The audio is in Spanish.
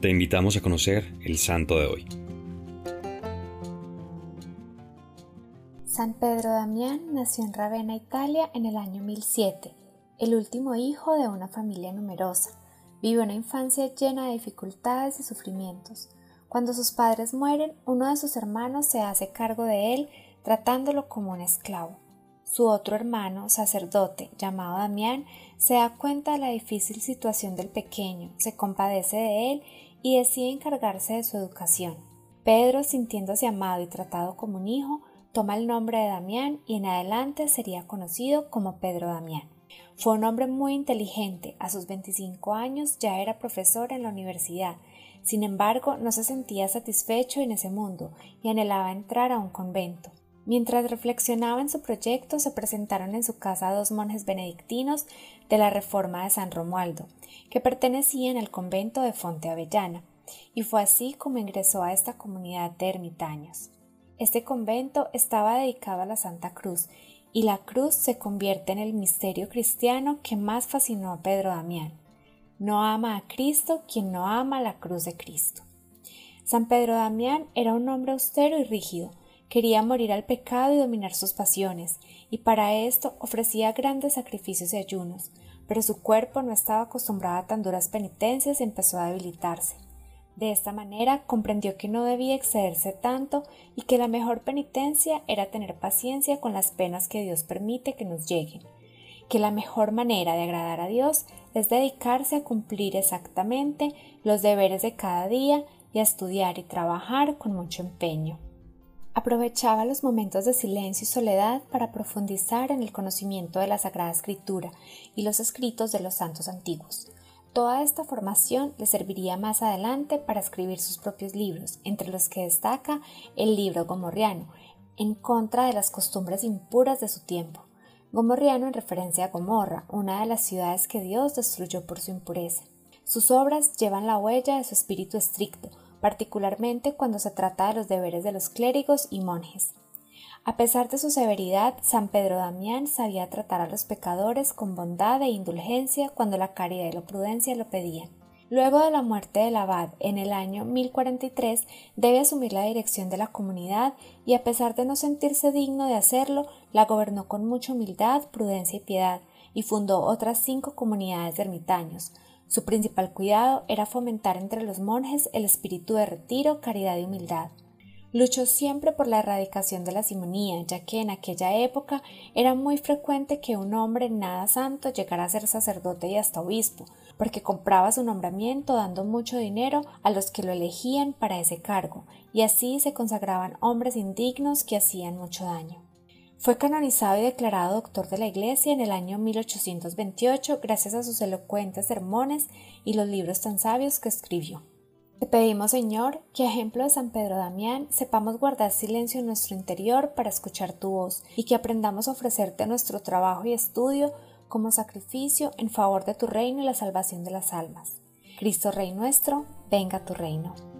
Te invitamos a conocer el santo de hoy. San Pedro Damián nació en Ravenna, Italia, en el año 1007, el último hijo de una familia numerosa. Vive una infancia llena de dificultades y sufrimientos. Cuando sus padres mueren, uno de sus hermanos se hace cargo de él, tratándolo como un esclavo. Su otro hermano, sacerdote, llamado Damián, se da cuenta de la difícil situación del pequeño, se compadece de él y decide encargarse de su educación. Pedro, sintiéndose amado y tratado como un hijo, toma el nombre de Damián y en adelante sería conocido como Pedro Damián. Fue un hombre muy inteligente, a sus 25 años ya era profesor en la universidad, sin embargo no se sentía satisfecho en ese mundo y anhelaba entrar a un convento. Mientras reflexionaba en su proyecto, se presentaron en su casa dos monjes benedictinos de la Reforma de San Romualdo, que pertenecían al convento de Fonte Avellana, y fue así como ingresó a esta comunidad de ermitaños. Este convento estaba dedicado a la Santa Cruz, y la cruz se convierte en el misterio cristiano que más fascinó a Pedro Damián. No ama a Cristo quien no ama la cruz de Cristo. San Pedro Damián era un hombre austero y rígido, Quería morir al pecado y dominar sus pasiones, y para esto ofrecía grandes sacrificios y ayunos, pero su cuerpo no estaba acostumbrado a tan duras penitencias y empezó a debilitarse. De esta manera comprendió que no debía excederse tanto y que la mejor penitencia era tener paciencia con las penas que Dios permite que nos lleguen, que la mejor manera de agradar a Dios es dedicarse a cumplir exactamente los deberes de cada día y a estudiar y trabajar con mucho empeño. Aprovechaba los momentos de silencio y soledad para profundizar en el conocimiento de la Sagrada Escritura y los escritos de los santos antiguos. Toda esta formación le serviría más adelante para escribir sus propios libros, entre los que destaca el libro Gomorriano, en contra de las costumbres impuras de su tiempo. Gomorriano en referencia a Gomorra, una de las ciudades que Dios destruyó por su impureza. Sus obras llevan la huella de su espíritu estricto, particularmente cuando se trata de los deberes de los clérigos y monjes. A pesar de su severidad, San Pedro Damián sabía tratar a los pecadores con bondad e indulgencia cuando la caridad y la prudencia lo pedían. Luego de la muerte del abad en el año 1043, debe asumir la dirección de la comunidad y a pesar de no sentirse digno de hacerlo, la gobernó con mucha humildad, prudencia y piedad, y fundó otras cinco comunidades de ermitaños, su principal cuidado era fomentar entre los monjes el espíritu de retiro, caridad y humildad. Luchó siempre por la erradicación de la simonía, ya que en aquella época era muy frecuente que un hombre nada santo llegara a ser sacerdote y hasta obispo, porque compraba su nombramiento dando mucho dinero a los que lo elegían para ese cargo, y así se consagraban hombres indignos que hacían mucho daño. Fue canonizado y declarado doctor de la Iglesia en el año 1828 gracias a sus elocuentes sermones y los libros tan sabios que escribió. Te pedimos, Señor, que a ejemplo de San Pedro Damián sepamos guardar silencio en nuestro interior para escuchar tu voz y que aprendamos a ofrecerte nuestro trabajo y estudio como sacrificio en favor de tu reino y la salvación de las almas. Cristo Rey nuestro, venga tu reino.